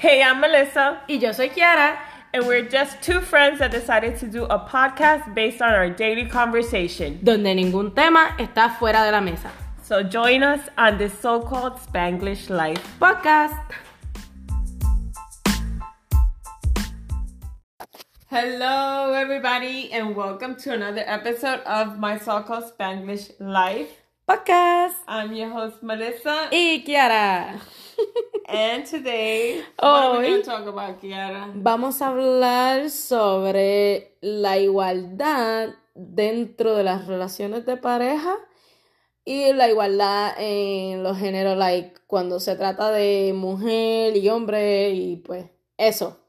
Hey, I'm Melissa, Y yo soy Kiara. and we're just two friends that decided to do a podcast based on our daily conversation. donde ningún tema está fuera de la mesa. So join us on this so called Spanglish life. Podcast. Hello, everybody, and welcome to another episode of my so called Spanglish life. Podcast. I'm your host, Melissa, Y Kiara. and today, what are we Hoy- going to talk about, Kiara? Vamos a hablar sobre la igualdad dentro de las relaciones de pareja y la igualdad en los géneros, like cuando se trata de mujer y hombre y pues eso.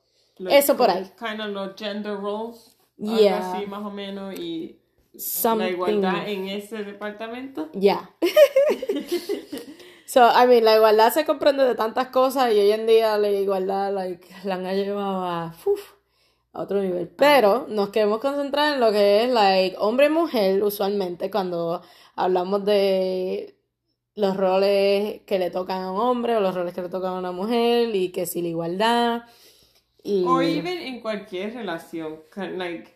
Eso por ahí. Kind of los gender roles. Yeah. así, más o menos, y la Something. igualdad en ese departamento. Ya. so, I mean, la igualdad se comprende de tantas cosas y hoy en día la igualdad like, la han llevado a, uf, a otro nivel. Pero nos queremos concentrar en lo que es like, hombre y mujer usualmente cuando hablamos de los roles que le tocan a un hombre o los roles que le tocan a una mujer y que si la igualdad y O even en cualquier relación. Like,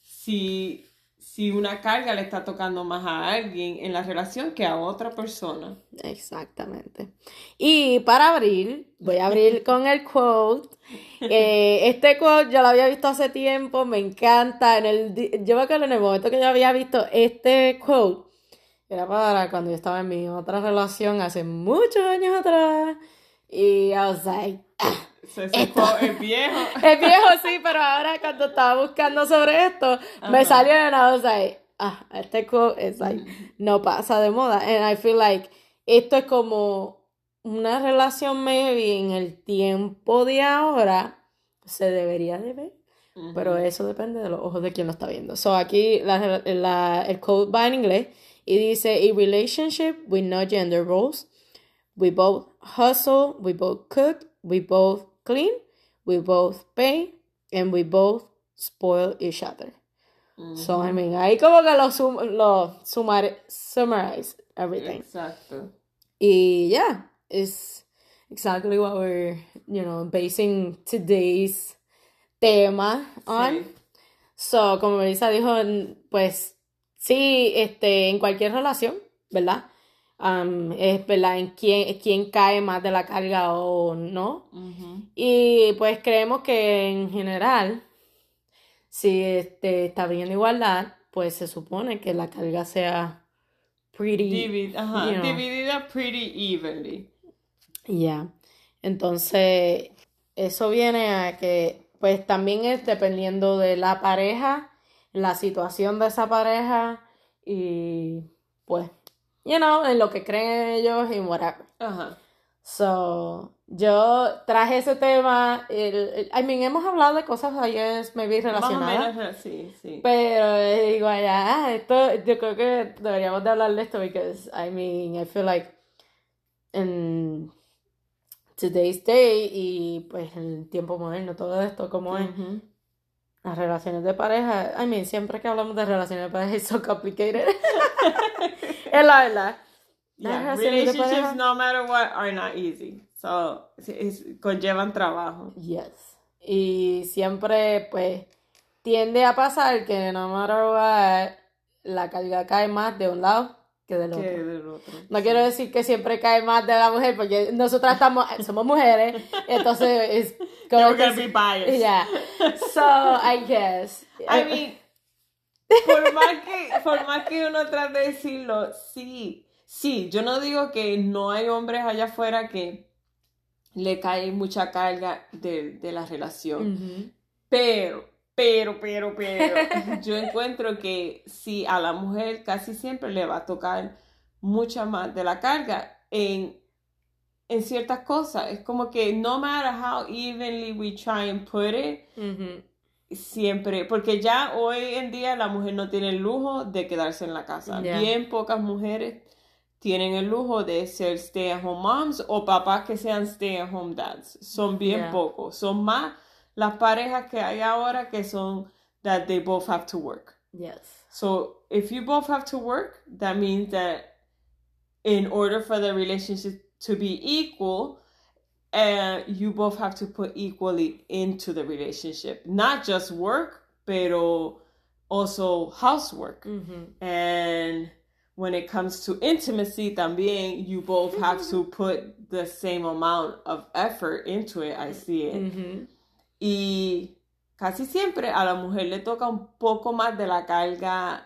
si, si una carga le está tocando más a alguien en la relación que a otra persona. Exactamente. Y para abrir, voy a abrir con el quote. Eh, este quote yo lo había visto hace tiempo, me encanta. En el, yo me acuerdo en el momento que yo había visto este quote, era para cuando yo estaba en mi otra relación hace muchos años atrás. Y I was like, "Ah". Se el viejo. es viejo sí, pero ahora cuando estaba buscando sobre esto, me salió y I was like, ah, este quote es like, no pasa de moda. And I feel like esto es como una relación maybe en el tiempo de ahora se debería de ver. Pero eso depende de los ojos de quien lo está viendo. So aquí la, la- el code va en inglés y dice, a relationship with no gender roles. We both hustle, we both cook, we both clean, we both pay, and we both spoil each other. So, I mean, ahí como que lo, sum, lo sumar, summarize everything. Exacto. Y yeah, it's exactly what we're, you know, basing today's tema on. Sí. So, como Melissa dijo, pues sí, este, en cualquier relación, ¿verdad? Um, es verdad en quién, quién cae más de la carga o no. Y pues creemos que en general, si este, está bien igualdad, pues se supone que la carga sea pretty. Divi- ajá, you know. Dividida pretty evenly. Ya. Entonces, eso viene a que, pues también es dependiendo de la pareja, la situación de esa pareja y, pues, you know, en lo que creen ellos y whatever. Ajá. So, yo traje ese tema, el, el- I mean, hemos hablado de cosas ayer, maybe Más o relacionadas. menos, sí, sí. Pero eh, digo, ya, ah, esto, yo creo que deberíamos de hablar de esto because, I mean, I feel like en today's day y pues el tiempo moderno, todo esto, como es, las relaciones de pareja, I mean, siempre que hablamos de relaciones de pareja es so complicated. verdad. Las Yeah, relationships, no matter what, are not easy. So, es- conllevan trabajo. Yes. Y siempre, pues, tiende a pasar que no matter what, la carga cae más de un lado que del otro. Que del otro. No quiero decir que siempre cae más de la mujer, porque nosotras estamos, somos mujeres, entonces es como We're gonna que- be biased. Yeah. So, I guess. I mean, por más que, por más que uno trate de decirlo, sí, sí, yo no digo que no hay hombres allá afuera que le cae mucha carga de, de la relación, pero, pero, pero, pero, yo encuentro que sí, a la mujer casi siempre le va a tocar mucha más de la carga en, en ciertas cosas. Es como que no matter how evenly we try and put it. Siempre, porque ya hoy en día la mujer no tiene el lujo de quedarse en la casa. Bien pocas mujeres tienen el lujo de ser stay at home moms o papás que sean stay at home dads. Son bien Ya. pocos. Son más las parejas que hay ahora que son that they both have to work. Yes. So if you both have to work, that means that in order for the relationship to be equal, uh, you both have to put equally into the relationship, not just work, pero also housework. Mm-hmm. And when it comes to intimacy, también you both have mm-hmm. to put the same amount of effort into it. I see it. Ujú. Y casi siempre a la mujer le toca un poco más de la carga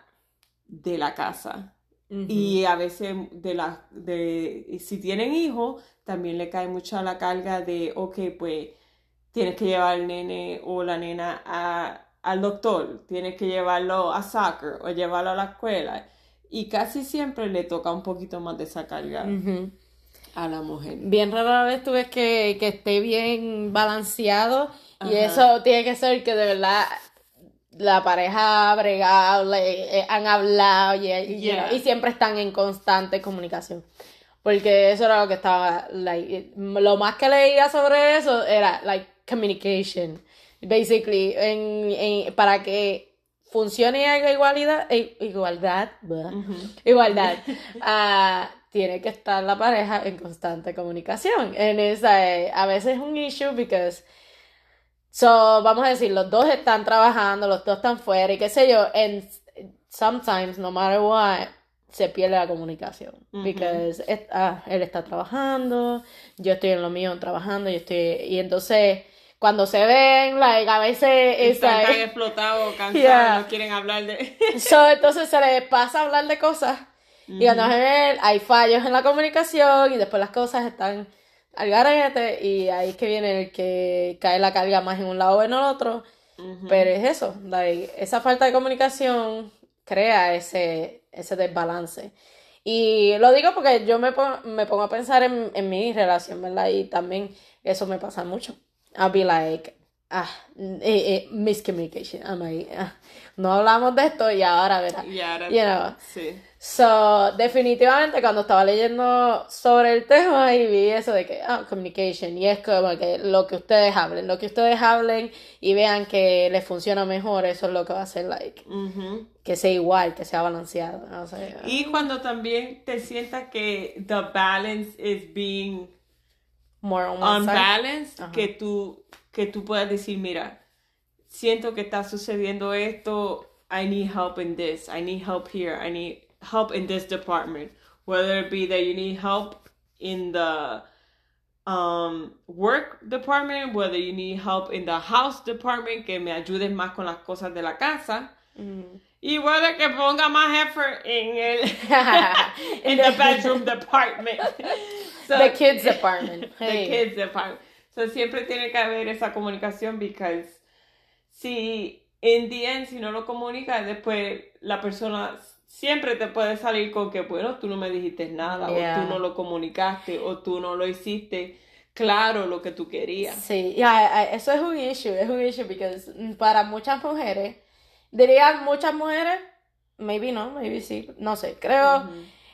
de la casa. Ujú. Y a veces de la de si tienen hijos, también le cae mucho la carga de, ok, pues tienes que llevar al nene o la nena a- al doctor, tienes que llevarlo a soccer o llevarlo a la escuela. Y casi siempre le toca un poquito más de esa carga a la mujer. Bien rara vez tú ves que, que esté bien balanceado y eso tiene que ser que de verdad la pareja ha bregado, le- eh, han hablado y, y- Yeah. y siempre están en constante comunicación. Porque eso era lo que estaba, like, lo más que leía sobre eso era, like, communication. Basically, en, en- para que funcione la igualdad, eh, igualdad, blah, igualdad, ah, tiene que estar la pareja en constante comunicación. En esa, eh, a veces es un issue because, so, vamos a decir, los dos están trabajando, los dos están fuera y qué sé yo, and sometimes, no matter what, se pierde la comunicación. Because it- ah, él está trabajando, yo estoy en lo mío trabajando, yo estoy, y entonces, cuando se ven, like, a veces, Están tan like- explotados, cansados, Yeah. no quieren hablar de... So, entonces se les pasa a hablar de cosas y cuando se ven, hay fallos en la comunicación y después las cosas están al garete y ahí es que viene el que cae la carga más en un lado o en el otro. Pero es eso, like, esa falta de comunicación crea ese, ese desbalance. Y lo digo porque yo me pongo, me pongo a pensar en, en mi relación, ¿verdad? Y también eso me pasa mucho. I'll be like, ah, eh, eh, miscommunication. I'm like, ah, no hablamos de esto y ahora, ¿verdad? Y ahora- You know. Sí. So, definitivamente cuando estaba leyendo sobre el tema y vi eso de que, ah, communication, y es como que lo que ustedes hablen, lo que ustedes hablen y vean que les funciona mejor, eso es lo que va a hacer, like, que sea igual, que sea balanceado, no. Y cuando también te sientas que the balance is being More on unbalanced, que tú, que tú puedas decir, mira, siento que está sucediendo esto, I need help in this, I need help here, I need help in this department. Whether it be that you need help in the um, work department, whether you need help in the house department, que me ayudes más con las cosas de la casa. Mm. Y whether que ponga más effort en el in In the bedroom department. So- The kids department. the kids department. So siempre tiene que haber esa comunicación because si in the end si no lo comunicas después la persona siempre te puede salir con que bueno tú no me dijiste nada Yeah. o tú no lo comunicaste o tú no lo hiciste claro lo que tú querías. Sí, ya, eh, eso es un issue, es un issue porque para muchas mujeres, dirían muchas mujeres, maybe no, maybe sí, no sé, creo,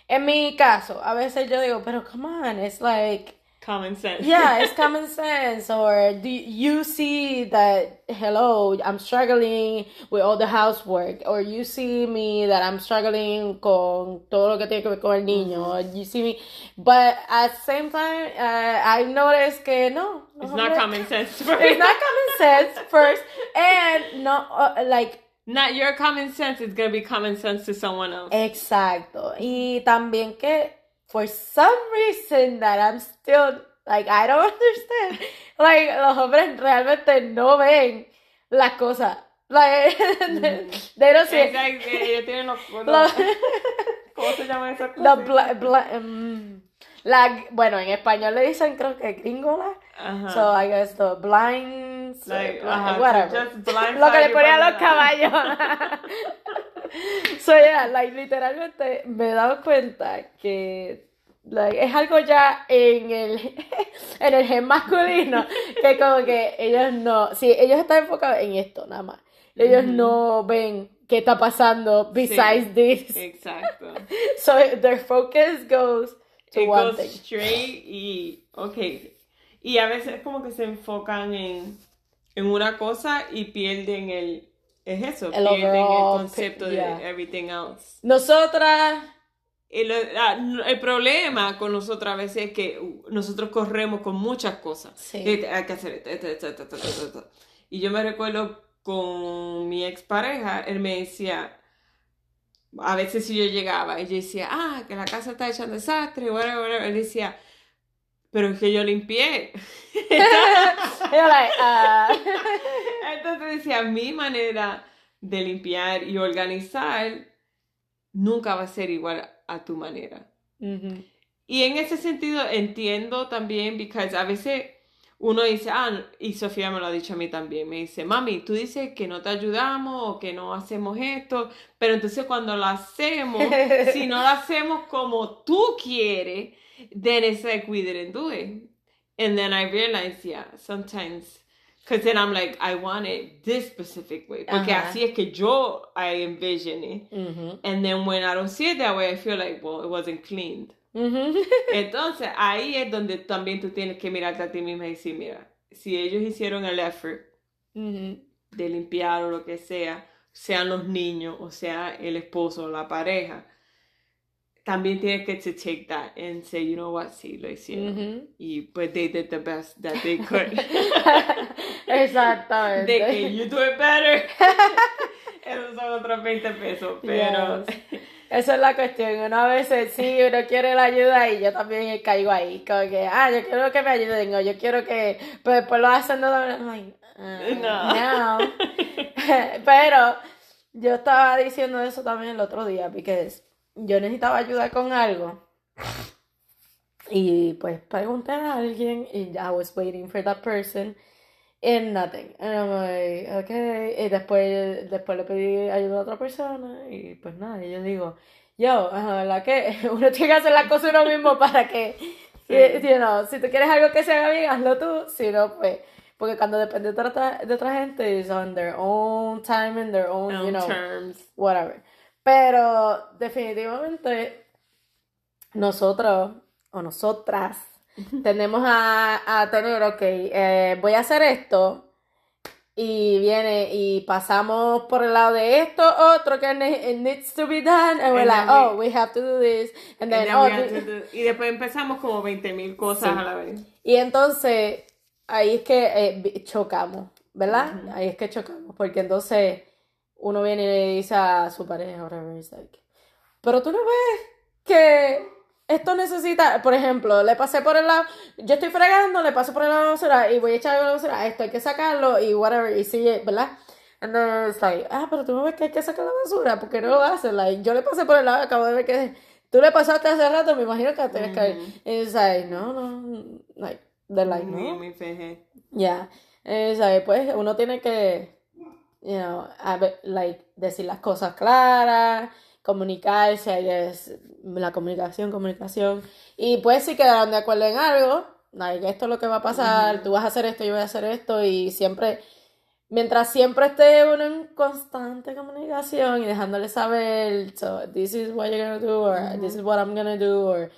en mi caso, a veces yo digo, pero come on, it's like, Common sense. yeah, it's common sense, or do you see that, hello, I'm struggling with all the housework, or you see me that I'm struggling con todo lo que tiene que ver con el niño, or you see me, but at the same time, uh, I've noticed que no, no It's not common sense. It's not common sense first, and no, uh, like, Not your common sense, it's gonna be common sense to someone else. exacto. Y también que, for some reason that I'm still, like, I don't understand, like, los hombres realmente no ven las cosas. Like, they don't see ellos tienen los, los- Los- ¿Cómo se llama esa the cosa? bla- bla- mm, la, bueno, en español le dicen creo que gringola. Ajá. So I guess the blinds, Like, blind- ajá, whatever. just blind Lo que le ponían los caballos. so yeah, like literalmente me he dado cuenta que like, es algo ya en el en el gen masculino que como que ellos no, sí, ellos están enfocados en esto nada más. Ellos no ven qué está pasando besides this. Exacto. So their focus goes to It one goes thing. straight y, ok. Y a veces como que se enfocan en, en una cosa y pierden el, es eso, El pierden overall el concepto yeah. de everything else. Nosotras el, ah, el, problema con nosotros a veces es que nosotros corremos con muchas cosas. Sí. Hay que hacer esto, Y yo me recuerdo con mi expareja, él me decía, a veces si yo llegaba y yo decía, ah, que la casa está hecha un desastre, bueno, bueno, él decía, pero es que yo limpié. Ah". Entonces decía, mi manera de limpiar y organizar nunca va a ser igual a tu manera. Y en ese sentido entiendo también, porque a veces uno dice, ah, y Sofía me lo ha dicho a mí también, me dice, mami, tú dices que no te ayudamos o que no hacemos esto, pero entonces cuando lo hacemos, si no lo hacemos como tú quieres, then it's like we didn't do it. And then I realized, yeah, sometimes Because then I'm like, I want it this specific way. Porque así es que yo I envision it. And then when I don't see it that way, I feel like, well, it wasn't cleaned. Entonces, ahí es donde también tú tienes que mirarte a ti misma y decir, mira, si ellos hicieron el effort de limpiar o lo que sea, sean los niños o sea el esposo o la pareja, también tienes que take that and say, you know what, sí, lo hicieron. Y pues they did the best that they could. Exactamente. De que you do it better. Esos son otros 20 pesos, pero... Esa es la cuestión. Una vez sí, uno quiere la ayuda y yo también caigo ahí. Como que, ah, yo quiero que me ayuden o yo quiero que... Pero después lo hacen de like, no. no. pero yo estaba diciendo eso también el otro día, porque yo necesitaba ayuda con algo. Y pues pregunté a alguien y I was waiting for that person and nothing. And I'm like, okay. Y después, después le pedí ayuda a otra persona y pues nada, y yo digo, yo, la que uno tiene que hacer las cosas uno mismo para que, you know, si tú quieres algo que se haga bien, hazlo tú, si no, pues, porque cuando depende de otra, de otra gente, es on their own time and their own, you know, terms. whatever. Pero definitivamente nosotros o nosotras tenemos a, tener, ok, eh, voy a hacer esto y viene y pasamos por el lado de esto otro que needs to be done and we're like oh we have to do this and then, oh, y después empezamos como 20 mil cosas a la vez. Y entonces ahí es que eh, chocamos ¿verdad? ahí es que chocamos porque entonces uno viene y le dice a su pareja like, pero tú no ves que esto necesita, por ejemplo, le pasé por el lado, yo estoy fregando, le paso por el lado de la basura y voy a echar la basura, esto hay que sacarlo y whatever, y sigue, ¿verdad? And then it's like, ah, pero tú no ves que hay que sacar la basura, porque no lo haces? Like, yo le pasé por el lado, acabo de ver que tú le pasaste hace rato, me imagino que tienes que ir. It's like, no, no, like, they're like, no. Feje. Ya, yeah. pues uno tiene que, you know, like, decir las cosas claras, comunicarse, es la comunicación, comunicación. Y pues si quedaron de acuerdo en algo, esto es lo que va a pasar, tú vas a hacer esto, yo voy a hacer esto, y siempre, mientras siempre esté uno en constante comunicación y dejándole saber, so, this is what you're gonna do, or this is what I'm gonna do, or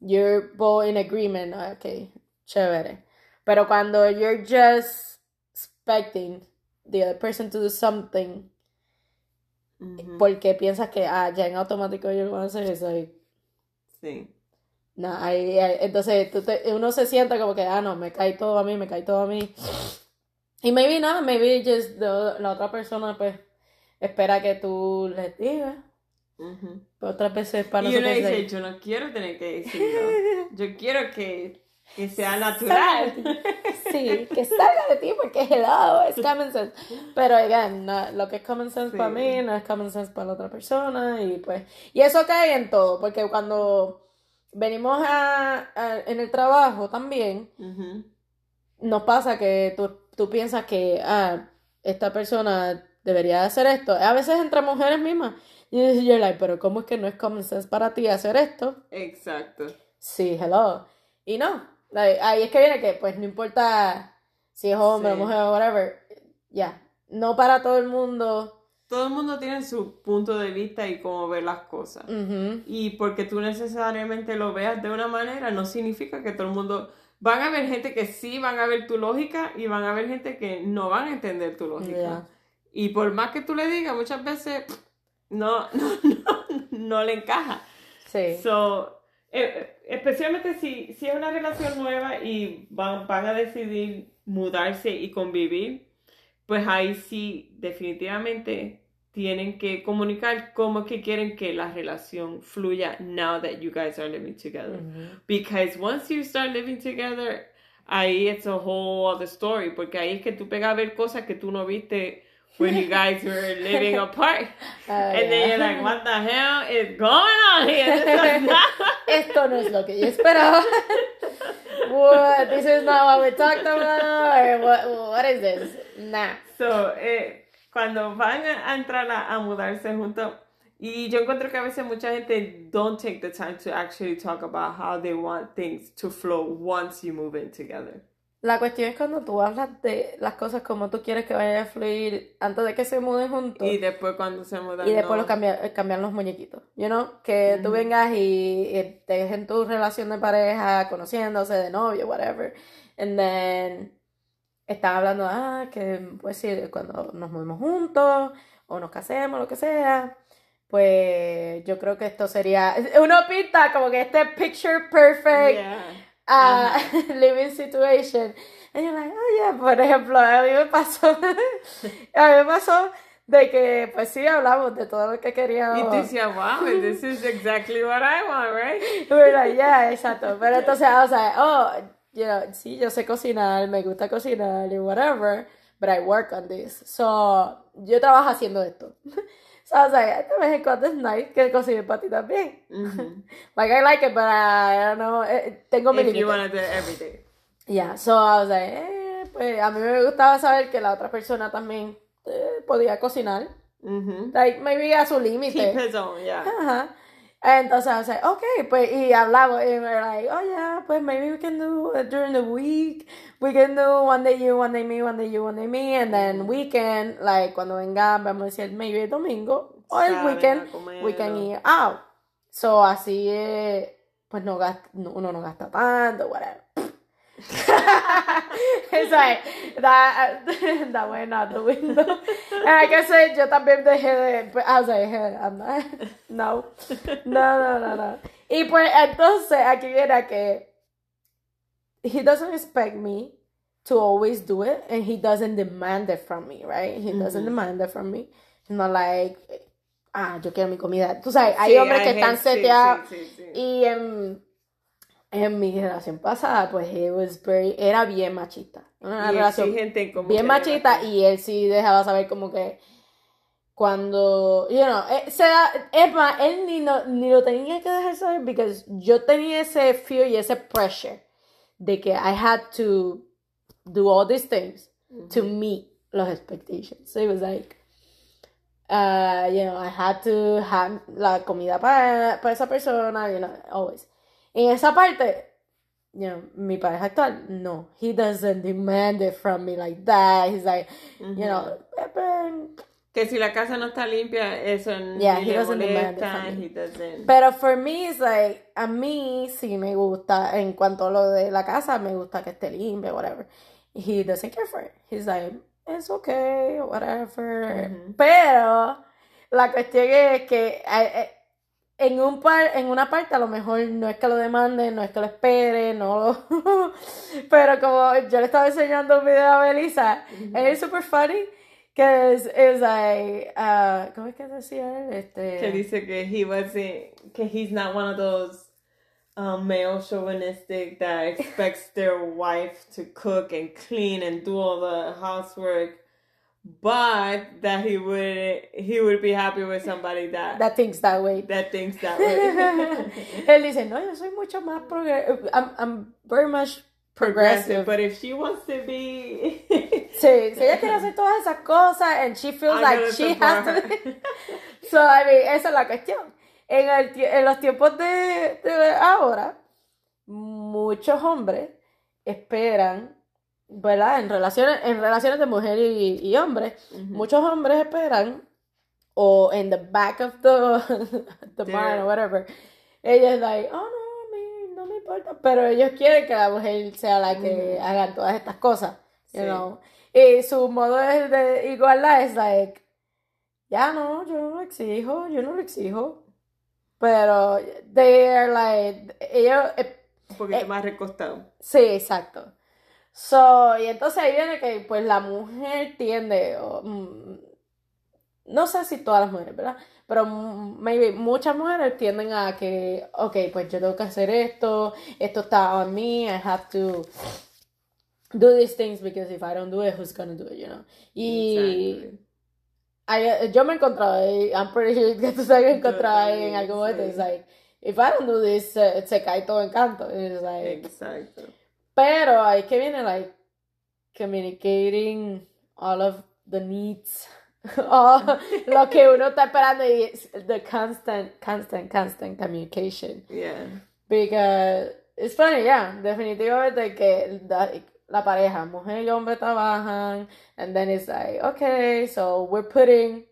you're both in agreement, ok, chévere. Pero cuando you're just expecting the other person to do something porque piensas que ah, ya en automático yo voy a hacer eso. Y... Sí. No, ahí, entonces uno se sienta como que, ah, no, me cae todo a mí, me cae todo a mí. Y maybe no, maybe just la otra persona pues espera que tú le digas. Pero otras veces para y uno dice, yo no quiero tener que decirlo. yo quiero que que sea natural. Sí, que salga de ti porque hello, es common sense. Pero again, lo que es common sense para mí no es common sense para la otra persona y pues y eso cae en todo, porque cuando venimos a, en el trabajo también nos pasa que tú, tú piensas que ah, esta persona debería hacer esto. A veces entre mujeres mismas y yo like, pero ¿cómo es que no es common sense para ti hacer esto? Exacto. Sí, hello. Y no, Ahí es que viene que, pues, no importa si es hombre o mujer whatever, ya. No para todo el mundo. Todo el mundo tiene su punto de vista y cómo ver las cosas. Y porque tú necesariamente lo veas de una manera, no significa que todo el mundo. Van a haber gente que sí van a ver tu lógica y van a haber gente que no van a entender tu lógica. Y por más que tú le digas, muchas veces no, no, no, no le encaja. Sí. So, eh, especialmente si, si es una relación nueva y van, van a decidir mudarse y convivir, pues ahí sí definitivamente tienen que comunicar cómo que quieren que la relación fluya now that you guys are living together. Ujú. Because once you start living together, ahí it's a whole other story. Porque ahí es que tú pegas a ver cosas que tú no viste when you guys were living apart. Ah, And then you're like, what the hell is going on here? This is not... Esto no es lo que yo esperaba. what? This is not what we talked about? Or what, what is this? Nah. So, eh, cuando van a, a entrar a, a mudarse juntos, y yo encuentro que a veces mucha gente don't take the time to actually talk about how they want things to flow once you move in together. La cuestión es cuando tú hablas de las cosas como tú quieres que vayan a fluir antes de que se muden juntos. Y después cuando se mudan, Y después no. los cambian, eh, cambian los muñequitos, you know? Que tú vengas y, y te dejen tu relación de pareja, conociéndose, de novio, whatever. And then están hablando, ah, que pues sí, cuando nos movemos juntos o nos casemos, lo que sea. Pues yo creo que esto sería, uno pinta como que este picture perfect Yeah. Uh, living situation. And you're like, oh yeah, por ejemplo, a mí me pasó, a mí me pasó de que, pues sí, hablamos de todo lo que Y queríamos. tú decías, wow, this is exactly what I want, right? Y we're like, yeah, exacto. Pero entonces, I was like, oh, you know, sí, yo sé cocinar, me gusta cocinar y whatever, but I work on this. So, yo trabajo haciendo esto. So I was like, vez en cuando es nice que cocine para ti también. Mhm. Like, I like it, but I don't know, eh, tengo mi If you límite. want to do it every day. Yeah, so I was like, eh, pues a mí me gustaba saber que la otra persona también eh, podía cocinar. Mhm. Like, maybe a su límite. Keep his own, yeah. Ajá. Entonces I was like, okay, pues, y hablamos, y we're like, oh yeah, pues maybe we can do it during the week. We can do one day you, one day me, one day you, one day me, and then weekend, like, cuando venga, vamos a decir, maybe el domingo, o el weekend, we can eat out. So, así, pues, no gasta, no- uno no gasta tanto, whatever. It's like, that, that went out the window. And I yo también dejé de, pues, I was like, hey, I'm not, no, no, no, no, no. Y pues entonces aquí viene que he doesn't expect me to always do it and he doesn't demand it from me, right? He doesn't Mhm. demand it from me. Not like, ah, yo quiero mi comida. Tú sabes, hay Sí, hombres que hay están gente- seteados sí, sí, sí. y en, en mi relación pasada, pues he was very, era bien machista. Una Y relación exigente como bien machista y él sí dejaba saber como que cuando, you know, eh, se da, es más, él ni, no, ni lo tenía que dejar saber because yo tenía ese fear y ese pressure de que I had to do all these things to meet los expectations. So it was like, uh, you know, I had to have la comida para, para esa persona, you know, always. En esa parte, you know, mi pareja actual, no, he doesn't demand it from me like that. He's like, you know, "Pepe." Que si la casa no está limpia, eso Yeah, ni he le doesn't molesta, he. Pero for me, it's like, a mí sí me gusta, en cuanto a lo de la casa, me gusta que esté limpia, whatever. He doesn't care for it. He's like, it's okay, whatever. Pero la cuestión es que eh, eh, en un par, en una parte a lo mejor no es que lo demande, no es que lo espere, no lo... Pero como yo le estaba enseñando un video a Belisa, it's super funny, que es, es like, uh, ¿cómo es que decía él? Este... que dice que he wasn't, que he's not one of those um, male chauvinistic that expects their wife to cook and clean and do all the housework, but that he would he would be happy with somebody that that, that thinks that way. thinks that way. Él dice, no, yo soy mucho más progresivo. I'm, I'm very much progressive. But if she wants to be, Sí, si ella quiere hacer todas esas cosas and she feels I'm like she has to... So, I mean, esa es la cuestión. En, el, en los tiempos de, de ahora, muchos hombres esperan, ¿verdad? En relaciones, en relaciones de mujer y, y hombre, muchos hombres esperan, o en the back of the, the barn or whatever, ellos like, oh no, no me importa, pero ellos quieren que la mujer sea la que haga todas estas cosas, you Sí. know. Y su modo de, de igualdad es like, ya no, yo no lo exijo, yo no lo exijo. Pero they are like, ellos... Un poquito Eh, más recostado. Sí, exacto. So, y entonces ahí viene que pues la mujer tiende, o, mm, no sé si todas las mujeres, ¿verdad? Pero mm, maybe muchas mujeres tienden a que, ok, pues yo tengo que hacer esto, esto está on me, I have to do these things because if I don't do it, who's gonna do it, you know? Y Exactly. I- yo me he encontrado, ahí, I'm pretty sure que tú te has encontrado ahí en algún momento, it's like, if I don't do this, se, se cae todo en canto, it's like... Exacto. Pero ahí que viene, like, communicating all of the needs, all lo que uno está esperando y the constant, constant, constant communication. Yeah. Because it's funny, yeah, definitivamente que la, la pareja, mujer y hombre trabajan, and then it's like, okay, so we're putting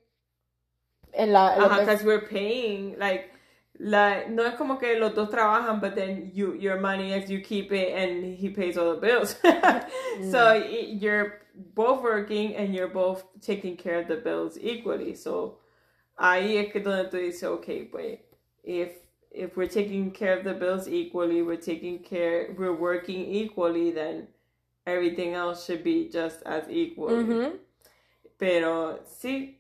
en la, lo Ajá, que- because we're paying, like, la, no es como que los dos trabajan, but then you, your money is you keep it and he pays all the bills. Mm. so y- you're both working and you're both taking care of the bills equally. So ahí es que donde tú dices, okay, pues, if, if we're taking care of the bills equally, we're taking care, we're working equally, then everything else should be just as equal. Ujú. Mm-hmm. Pero sí,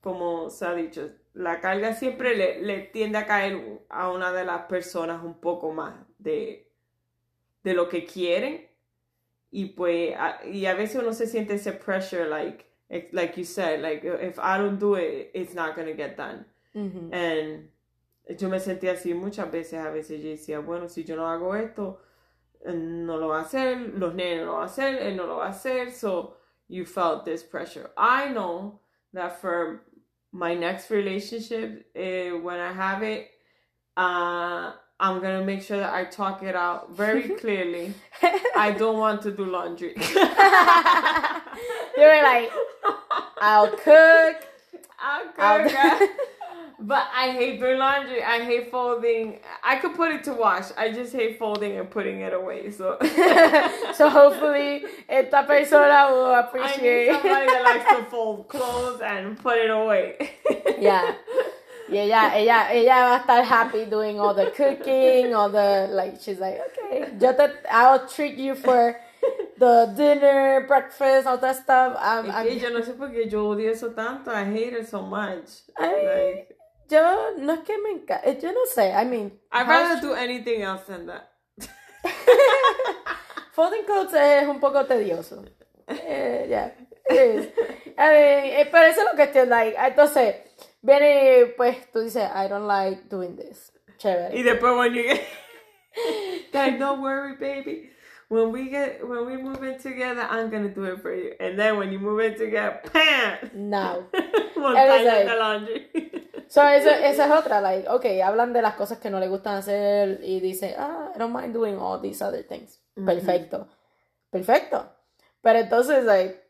como se ha dicho, la carga siempre le, le tiende a caer a una de las personas un poco más de, de lo que quieren. Y pues, a, y a veces uno se siente ese pressure, like, ex- like you said, like, if I don't do it, it's not gonna get done. Ujú. And yo me sentí así muchas veces, a veces yo decía, bueno, si yo no hago esto, eh, no lo va a hacer, los nenes no lo va a hacer, él no lo va a hacer, so you felt this pressure. I know that for my next relationship, eh, when I have it, uh, I'm gonna make sure that I talk it out very clearly. I don't want to do laundry. You were like, I'll cook. I'll I'll- cook, uh, but I hate doing laundry. I hate folding. I could put it to wash. I just hate folding and putting it away. So so hopefully esta persona will appreciate. I need somebody that likes to fold clothes and put it away. Yeah. Yeah, yeah, ella, ella va a estar happy doing all the cooking, all the, like, she's like, okay, yo te, I'll treat you for the dinner, breakfast, all that stuff. I'm- que yo no sé por qué yo odio eso tanto. I hate it so much. I Like, yo, no es que me encanta, yo no sé, I mean, I'd rather do anything else than that. Folding clothes es un poco tedioso. Eh, yeah, it is. I mean, eh, pero eso es lo que estoy like. Entonces, viene, pues, tú dices, I don't like doing this. Chévere. Y después when you get like, don't worry, baby. When we get when we move in together, I'm gonna do it for you. And then when you move in together, pam, No. montaña like- laundry. So, eso, esa es otra, like, okay, hablan de las cosas que no le gustan hacer y dicen, ah, I don't mind doing all these other things. Perfecto. Perfecto. Pero entonces, like,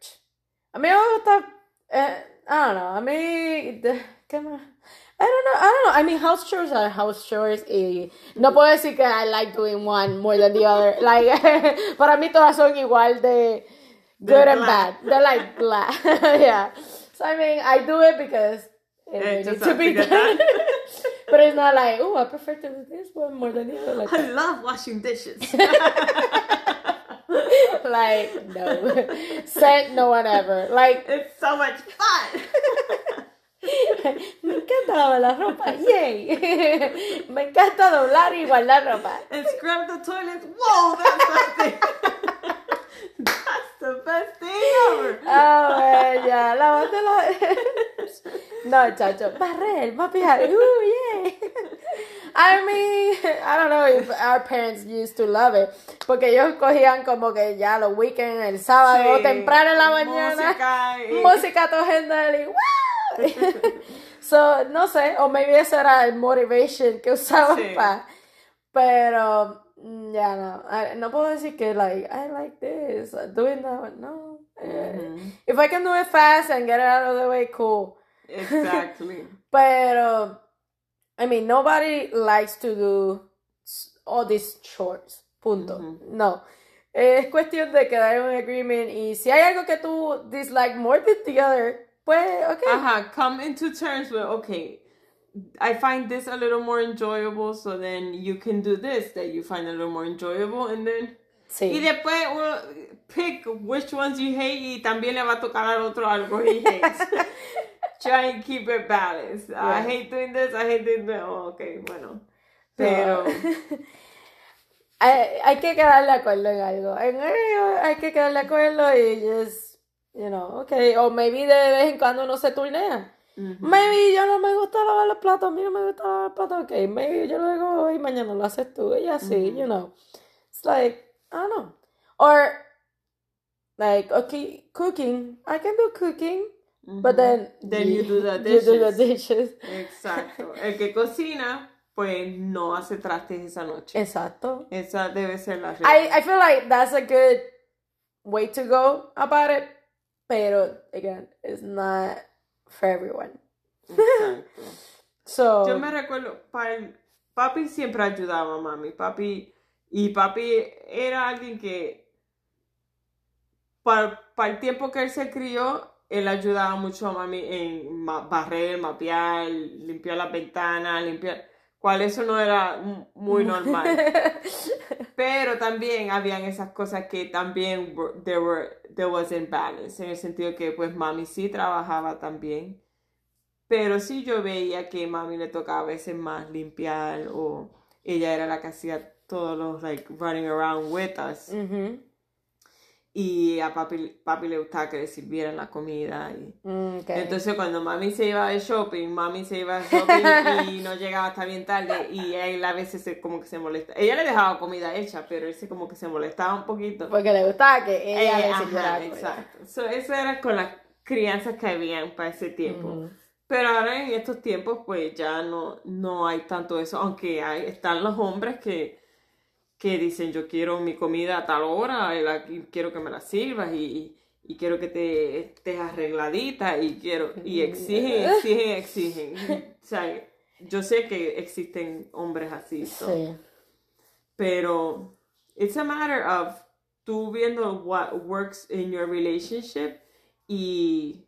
a mí me gusta, eh, I don't know, a mí, ¿qué más? I don't know, I don't know, I mean, house chores are house chores y no puedo decir que I like doing one more than the other. Like, para mí todas son igual de good They're and blah. bad. They're like blah. yeah. So, I mean, I do it because it eh, It needs to be done. but it's not like, oh, I prefer to do this one more than the other. Like, I love washing dishes. like no. Said no one ever. Like, it's so much fun. me encanta lavar la ropa. Yay. me encanta doblar y guardar ropa. and scrub the toilets. Whoa, that's the thing. that's the best thing ever. Ah, ya, lavando la... No, chacho, barrer, mapear, ooh, yay. I mean, I don't know if our parents used to love it, porque ellos cogían como que ya los weekends, el sábado, Sí, temprano en la mañana, música y- música todo y wow. So, no sé, o maybe ese era el motivation que usaban Sí. para, pero, mm, ya no, I- no puedo decir que, like, I like this, doing that, no. Mhm. If I can do it fast and get it out of the way, cool. Exactly. Pero, I mean, nobody likes to do all these chores. Punto. Ujú. No. Es cuestión de quedar en un agreement y si hay algo que tú dislike more than the other, pues, ok. Ajá, come into terms with, okay, I find this a little more enjoyable, so then you can do this that you find a little more enjoyable, and then. Sí. Y después uno pick which ones you hate y también le va a tocar al otro algo he hates. Try and keep it balanced. I hate doing this, I hate doing that. Oh, okay, bueno. Pero. hay, hay que quedar de acuerdo en algo. En algo hay que quedar de acuerdo y just, you know, okay. O maybe de vez en cuando uno se turnea. Maybe yo no me gusta lavar los platos, a mí no me gusta lavar los platos, ok. Maybe yo lo hago hoy, mañana lo haces tú, y así, you know. It's like, I don't know. Or, like, okay, cooking. I can do cooking, but then. Then you do the You do the dishes. dishes. Exacto. El que cocina, pues no hace trastes esa noche. Exacto. Esa debe ser la regla. I, I feel like that's a good way to go about it, pero again, it's not for everyone. Exacto. So, Yo me recuerdo, pa- papi siempre ayudaba a mami. Papi, y papi era alguien que, para, el tiempo que él se crió, él ayudaba mucho a mami en barrer, mapear, limpiar las ventanas, limpiar. Cual eso no era muy normal. Pero también habían esas cosas que también there were there was imbalance en el sentido que pues mami sí trabajaba también. Pero sí yo veía que mami le tocaba a veces más limpiar o ella era la que hacía todos los like running around with us. Y a papi, papi le gustaba que le sirvieran la comida y Mm, entonces cuando mami se iba de shopping, mami se iba de shopping y no llegaba hasta bien tarde y él a veces se, como que se molesta. Ella le dejaba comida hecha, pero él se como que se molestaba un poquito. Porque le gustaba que ella Eh, le ajá, sirviera exacto. So, eso era con las crianzas que habían para ese tiempo. Pero ahora en estos tiempos pues ya no, no hay tanto eso, aunque hay, están los hombres que, que dicen yo quiero mi comida a tal hora, y la- quiero que me la sirvas y, y quiero que te estés arregladita y quiero y exigen, exigen, exigen. O sea, yo sé que existen hombres así, so, Sí. pero it's a matter of tú viendo what works in your relationship y,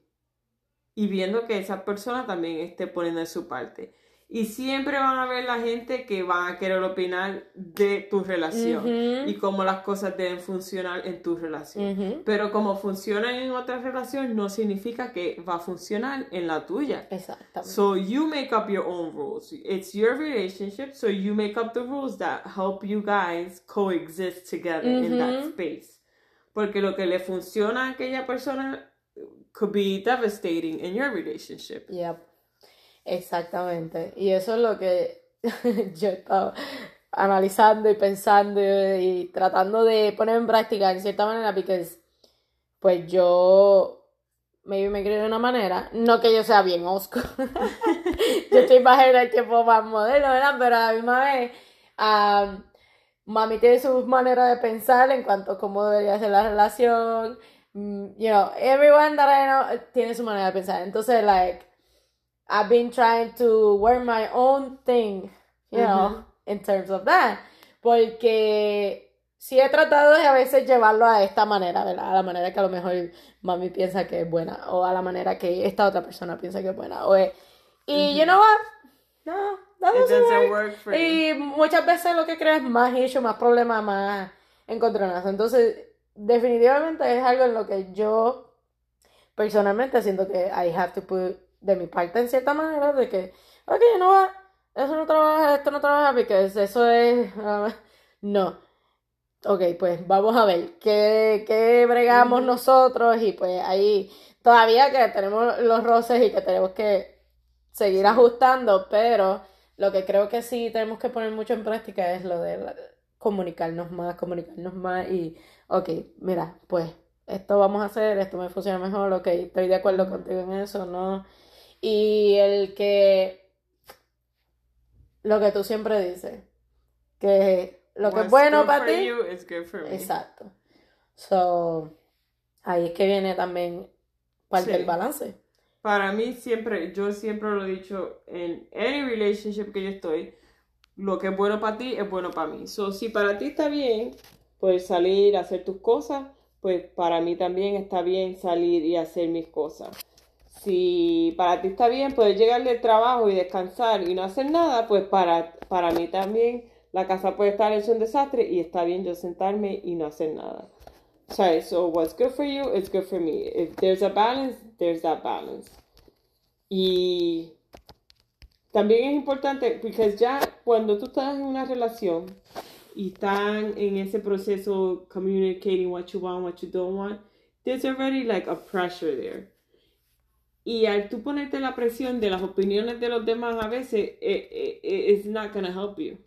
y viendo que esa persona también esté poniendo de su parte. Y siempre van a haber la gente que van a querer opinar de tu relación Ujú. y cómo las cosas deben funcionar en tu relación. Ujú. Pero como funcionan en otra relación no significa que va a funcionar en la tuya. Exactamente. So you make up your own rules. It's your relationship, so you make up the rules that help you guys coexist together in that space. Porque lo que le funciona a aquella persona could be devastating in your relationship. Yep. Exactamente. Y eso es lo que yo he estado analizando y pensando y tratando de poner en práctica en cierta manera, porque pues yo maybe me creo de una manera, no que yo sea bien osco, yo estoy más en el tiempo más moderno, ¿verdad? Pero a la misma vez, am, mami tiene su manera de pensar en cuanto a cómo debería ser la relación, mm, you know, everyone that I know tiene su manera de pensar, entonces, like, I've been trying to wear my own thing, you know, in terms of that. Porque sí he tratado de a veces llevarlo a esta manera, ¿verdad? A la manera que a lo mejor mami piensa que es buena, o a la manera que esta otra persona piensa que es buena. O es- y, you know what? No, that It doesn't doesn't work. work. Y muchas veces lo que crea es más issue, más problema, más encontronazo. Entonces, definitivamente es algo en lo que yo personalmente siento que I have to put de mi parte en cierta manera de que, ok, no va, eso no trabaja, esto no trabaja, porque eso es, ah, no. Ok, pues vamos a ver qué, qué bregamos nosotros y pues ahí todavía que tenemos los roces y que tenemos que seguir ajustando, pero lo que creo que sí tenemos que poner mucho en práctica es lo de la- comunicarnos más, comunicarnos más y, ok, mira, pues esto vamos a hacer, esto me funciona mejor, ok, estoy de acuerdo contigo en eso, ¿no? Y el que, lo que tú siempre dices, que lo que es bueno para ti, exacto. So, ahí es que viene también parte Sí. del balance. Para mí siempre, yo siempre lo he dicho, en any relationship que yo estoy, lo que es bueno para ti es bueno para mí. So, si para ti está bien, pues salir a hacer tus cosas, pues para mí también está bien salir y hacer mis cosas. Si para ti está bien poder llegar del trabajo y descansar y no hacer nada, pues para, para mí también la casa puede estar hecha un desastre y está bien yo sentarme y no hacer nada. So, so what's good for you is good for me. If there's a balance, there's that balance. Y también es importante, porque ya cuando tú estás en una relación y están en ese proceso communicating what you want, what you don't want, there's already like a pressure there. Y al tú ponerte la presión de las opiniones de los demás a veces, it, it, it's not gonna help you.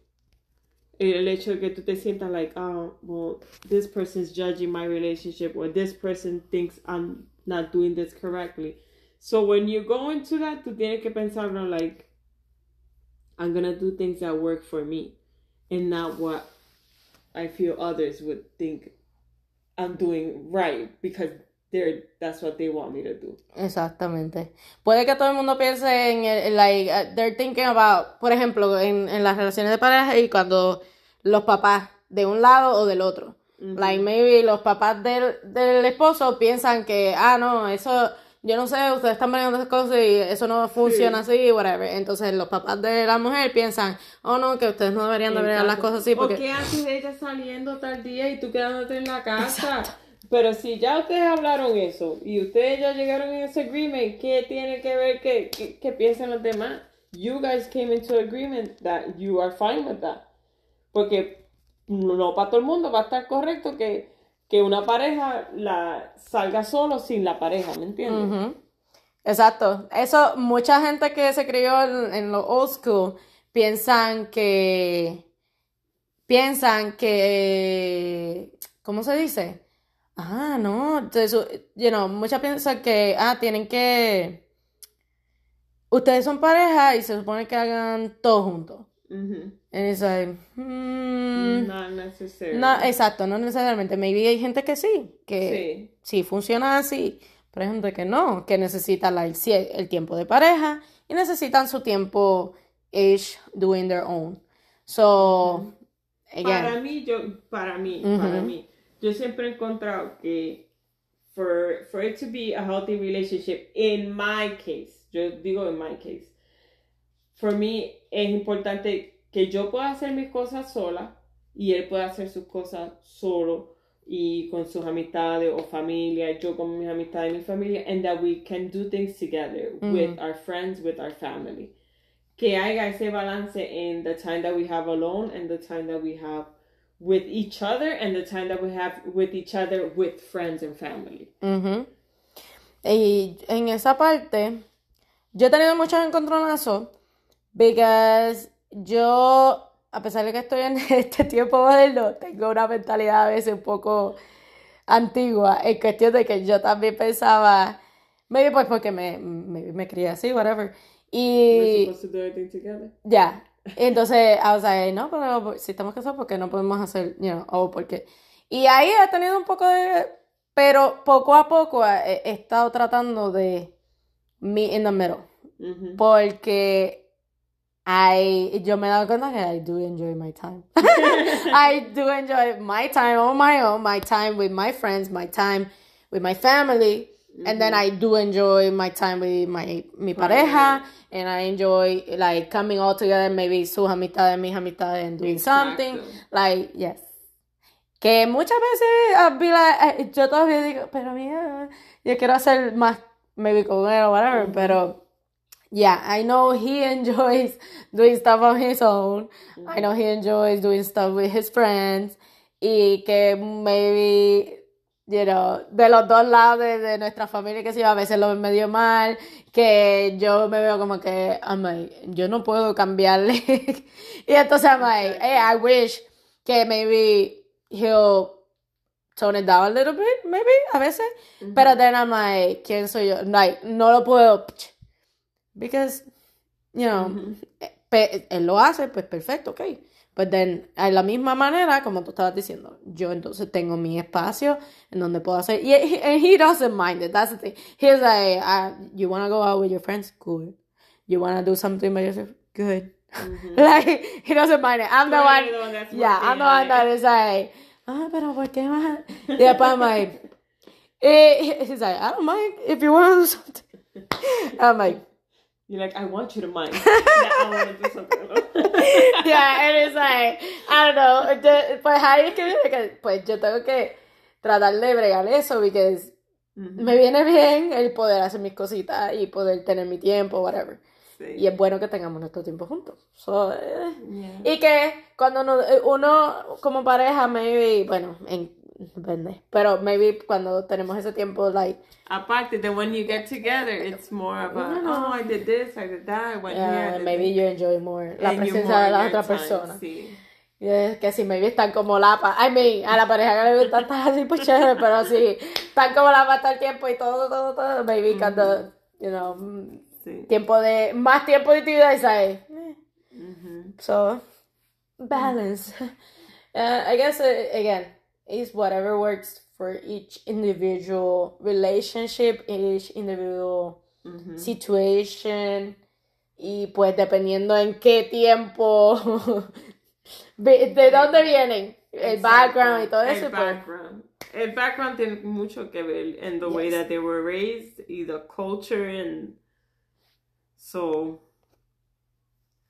El hecho de que tú te sientas like, oh, well, this person's judging my relationship or this person thinks I'm not doing this correctly. So when you go into that, tú tienes que pensarlo like, I'm gonna do things that work for me and not what I feel others would think I'm doing right because they're that's what they want me to do. Exactamente. Puede que todo el mundo piense en el, like uh, they're thinking about, por ejemplo, en, en las relaciones de pareja y cuando los papás de un lado o del otro. Like maybe los papás del, del esposo piensan que, ah, no, eso yo no sé, ustedes están manejando esas cosas y eso no funciona así, whatever. Entonces los papás de la mujer piensan, oh no, que ustedes no deberían de ver las cosas así porque... ¿O qué haces ella saliendo tal día y tú quedándote en la casa? Pero si ya ustedes hablaron eso y ustedes ya llegaron en ese agreement, ¿qué tiene que ver que, que, que piensen los demás? You guys came into agreement that you are fine with that. Porque no para todo el mundo va a estar correcto que que una pareja la salga solo sin la pareja, ¿me entiendes? Exacto. Eso, mucha gente que se crió en, lo old school piensan que. Piensan que. ¿Cómo se dice? Ah, no. Entonces, you know, muchas piensan que. Ah, tienen que. Ustedes son pareja y se supone que hagan todo juntos. And it's like, hmm, not necessarily. No, exacto, no necesariamente. Maybe hay gente que sí, que sí, funciona así, pero hay gente que no, que necesita la, el, el, tiempo de pareja y necesitan su tiempo each doing their own. So, Para mí, yo, para mí, para mí, yo siempre he encontrado que for, for it to be a healthy relationship, in my case, yo digo in my case, for me es importante que yo pueda hacer mis cosas sola y él pueda hacer sus cosas solo y con sus amistades o familia, yo con mis amistades y mi familia, and that we can do things together with our friends, with our family. Que haya ese balance in the time that we have alone and the time that we have with each other and the time that we have with each other with friends and family. Y en esa parte, yo he tenido muchos encontronazos Because yo, a pesar de que estoy en este tiempo moderno, tengo una mentalidad a veces un poco antigua, en cuestión de que yo también pensaba, maybe pues porque me, me, me crié así, whatever. Y. Ya. Entonces, o sea, no, pero si estamos casados, porque no podemos hacer, you know, o porque. Y ahí he tenido un poco de. Pero poco a poco he, estado tratando de me in the middle. Porque I yo me he dado cuenta que I do enjoy my time. I do enjoy my time on my own, my time with my friends, my time with my family, mm-hmm. and then I do enjoy my time with my mi pareja, and I enjoy like coming all together, maybe sus amistades, mis amistades, and doing something like yes. Que muchas veces I'll be like, eh, yo todavía digo, pero mira, yo quiero hacer más, maybe con él o whatever, mm-hmm. pero yeah, I know he enjoys doing stuff on his own. I know he enjoys doing stuff with his friends. Y que maybe, you know, de los dos lados de, nuestra familia, que si a veces lo ven medio mal, que yo me veo como que, yo no puedo cambiarle. y entonces I'm like, hey, I wish que maybe he'll tone it down a little bit, maybe, a veces. Pero then I'm like, ¿quién soy yo? Like, no lo puedo Because, you know, él lo hace, pues perfecto, ok. Pues then, a la misma manera, como tú estabas diciendo, yo entonces tengo mi espacio en donde puedo hacer. Y and he doesn't mind it. That's the thing. He's like, uh, you want to go out with your friends? Good. You want to do something by yourself? Good. like, he doesn't mind it. I'm the one. yeah, I'm the one that is like, ah, pero ¿por qué más? Y después I'm like, eh, he's like, I don't mind if you want to do something. I'm like, You're like, I want you to mind. yeah, I want to do something yeah, and it's like, I don't know. Yo- pues ahí es que viene que, pues yo tengo que tratar de bregar eso, porque me viene bien el poder hacer mis cositas y poder tener mi tiempo, whatever. sí. Y es bueno que tengamos nuestro tiempo juntos. So, eh, Yeah. Y que cuando no- eh, uno como pareja, maybe, bueno, en, depende, pero maybe cuando tenemos ese tiempo, like, Aparte, then when you get together, it's more about, No. oh, I did this, I did that, I went here. I maybe this." you enjoy more la presencia more de la otra time, persona. Sí. Y es que si maybe están como lapa, I mean, a la pareja que le gusta estar así, pues chévere, pero si están como lapa todo el tiempo y todo, todo, todo, maybe cuando, you know, mm, Sí. tiempo de, más tiempo de actividad, ¿sabes? Eh, Ujú. So, balance. Uh, I guess, uh, again, is whatever works for each individual relationship, each individual situation. Y pues dependiendo en qué tiempo, de de dónde vienen, el Exacto. background y todo El eso. pues, background. El background tiene mucho que ver en the way Yes. that they were raised y the culture and so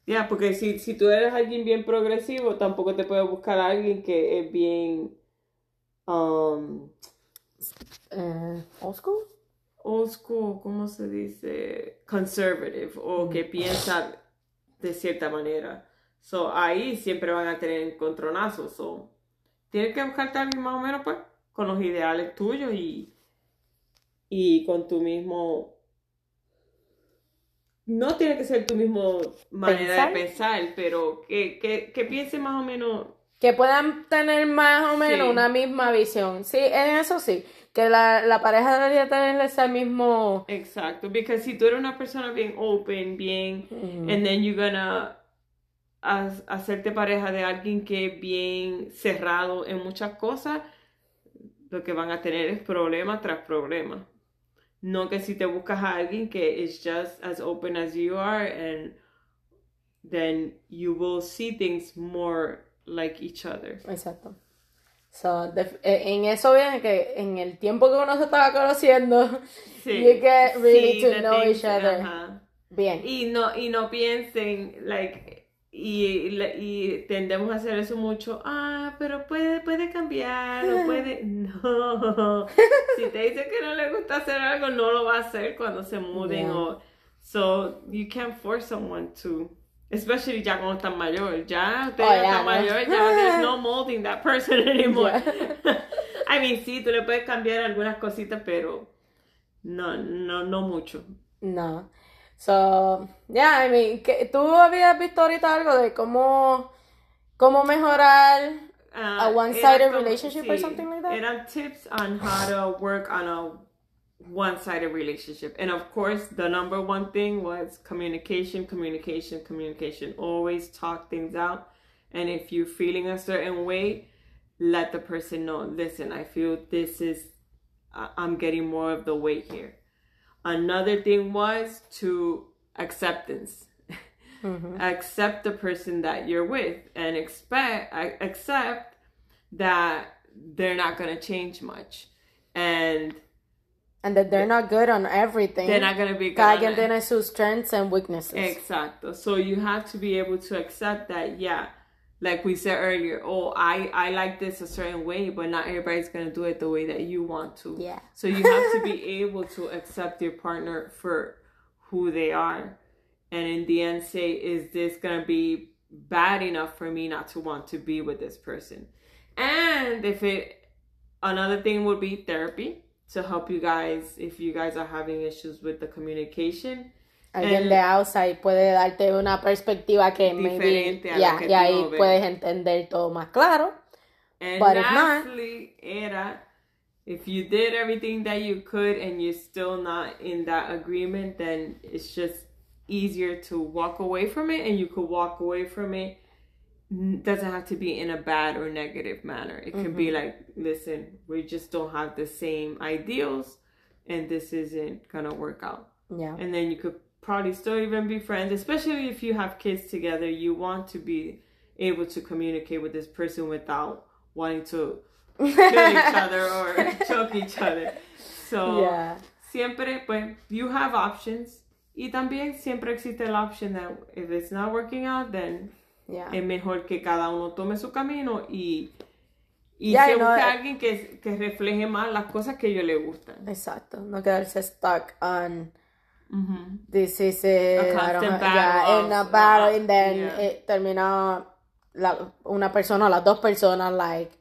yeah, porque si, si tú eres alguien bien progresivo, tampoco te puedes buscar a alguien que es bien um, eh, old school. old school, ¿cómo se dice? Conservative o que piensa de cierta manera. So, ahí siempre van a tener encontronazos. So, tienes que buscarte a alguien más o menos pues, con los ideales tuyos y, y con tu mismo... No tiene que ser tu mismo manera ¿Pensar? de pensar, pero que, que, que piense más o menos... Que puedan tener más o menos Sí. una misma visión. Sí, en eso sí. Que la, la pareja debería tener ese mismo. Exacto, porque si tú eres una persona bien open, bien... Mm, And then you're gonna ha- hacerte pareja de alguien que es bien cerrado en muchas cosas, lo que van a tener es problema tras problema. No que si te buscas a alguien que is just as open as you are and then you will see things more like each other. Exacto. So, def- eh, en eso viene que en el tiempo que uno se estaba conociendo, You get really to know things- each other. bien. Y no, y no piensen, like, y, y- y tendemos a hacer eso mucho, ah, pero puede, puede cambiar, o puede, no, si te dice que no le gusta hacer algo, no lo va a hacer cuando se muden, Yeah. o, so, you can't force someone to, especially ya cuando están mayor, ya, usted Oh, ya está no. mayor, ya, there's no molding that person anymore. Yeah. I mean, sí, tú le puedes cambiar algunas cositas, pero no, no, no mucho. No. So, yeah, I mean, que, ¿tú habías visto ahorita algo de cómo, cómo mejorar? Ah, A one-sided relationship or something like that? Eran tips on how to work on a one-sided relationship. And of course, the number one thing was communication, communication, communication. Always talk things out. And if you're feeling a certain way, let the person know, listen, I feel this is, I'm getting more of the weight here. Another thing was to acceptance. Mm-hmm. Ujú. accept the person that you're with and expect accept that they're not going to change much and And that they're not good on everything. they're not going to be good Cada quien tiene sus strengths and weaknesses. exacto so you have to be able to accept that yeah like we said earlier oh i i like this a certain way but not everybody's going to do it the way that you want to Yeah. so you have to be able to accept your partner for who they are and in the end say is this going to be bad enough for me not to want to be with this person and if it another thing would be therapy to help you guys if you guys are having issues with the communication Alguien El- de outside puede darte una perspectiva que maybe, la que y ahí ves. puedes entender todo más claro. And But if not- era, if you did everything that you could and you're still not in that agreement, then it's just easier to walk away from it, and you could walk away from it. Doesn't have to be in a bad or negative manner. It can be mm-hmm. like, listen, we just don't have the same ideals, and this isn't gonna work out. Yeah. and then you could probably still even be friends especially if you have kids together you want to be able to communicate with this person without wanting to kill each other or choke each other so Yeah. siempre, pues, you have options. Y también siempre existe la opción that if it's not working out, then Yeah. es mejor que cada uno tome su camino y, y Ya, se no- busque a alguien que, que refleje más las cosas que a ellos les gustan. Exacto. No quedarse stuck on Ujú. this is it. A yeah, battle in a of- battle, and then yeah. it termina la, una persona o las dos personas, like,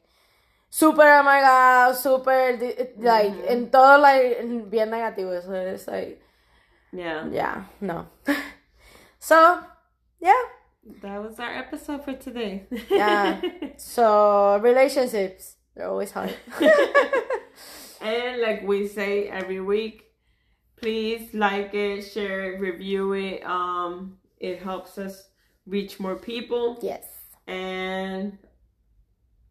super amargado, super, di- like, en todo, like, bien negativo. Eso es, like, Yeah. yeah, no. so, yeah. That was our episode for today. Yeah. So, relationships, they're always hard. and like we say every week, please like it, share it, review it. Um, it helps us reach more people. yes. and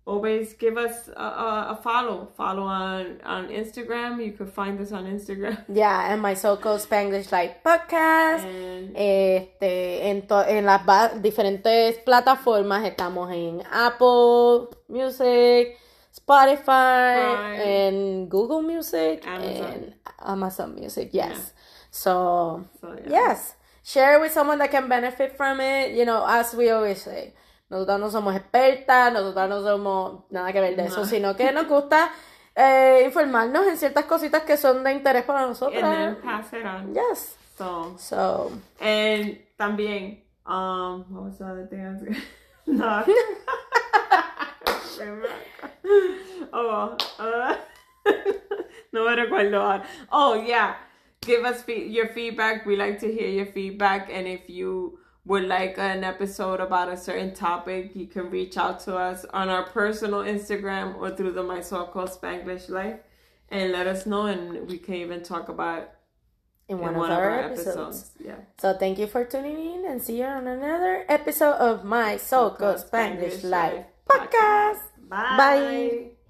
always give us a, a, a follow. Follow on on Instagram. You could find us on Instagram. Yeah, and my so-called Spanglish Life podcast. And Este, en, to- en las diferentes plataformas estamos en Apple Music, Spotify, Right. en Google Music, Amazon. and Amazon Music. Yes. So, so yeah. yes, share with someone that can benefit from it. You know, as we always say, nosotros no somos expertas, nosotros no somos nada que ver de eso, No. sino que nos gusta eh, informarnos en ciertas cositas que son de interés para nosotros. And then pass it on. Yes. So So, and también um what was the other thing I was gonna no. oh uh, no me recuerdo ahora. Oh yeah. Give us fe- your feedback. We like to hear your feedback and if you would like an episode about a certain topic, you can reach out to us on our personal Instagram or through the My So Called Spanglish Life and let us know and we can even talk about in in one, one of our episodes. Yeah. So thank you for tuning in and see you on another episode of my So Good Spanish Life podcast. Bye. Bye.